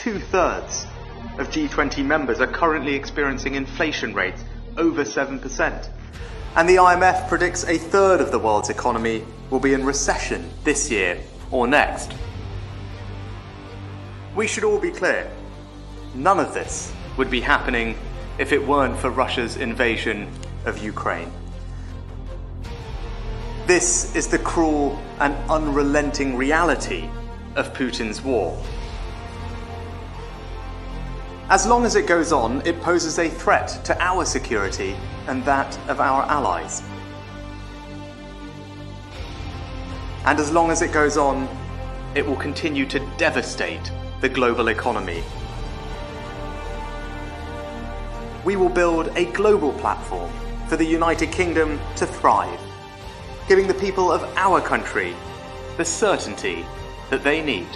Two thirds of G20 members are currently experiencing inflation rates over 7%. And the IMF predicts a third of the world's economy will be in recession this year or next. We should all be clear none of this would be happening if it weren't for Russia's invasion of Ukraine. This is the cruel and unrelenting reality of Putin's war. As long as it goes on, it poses a threat to our security and that of our allies. And as long as it goes on, it will continue to devastate the global economy. We will build a global platform for the United Kingdom to thrive, giving the people of our country the certainty that they need.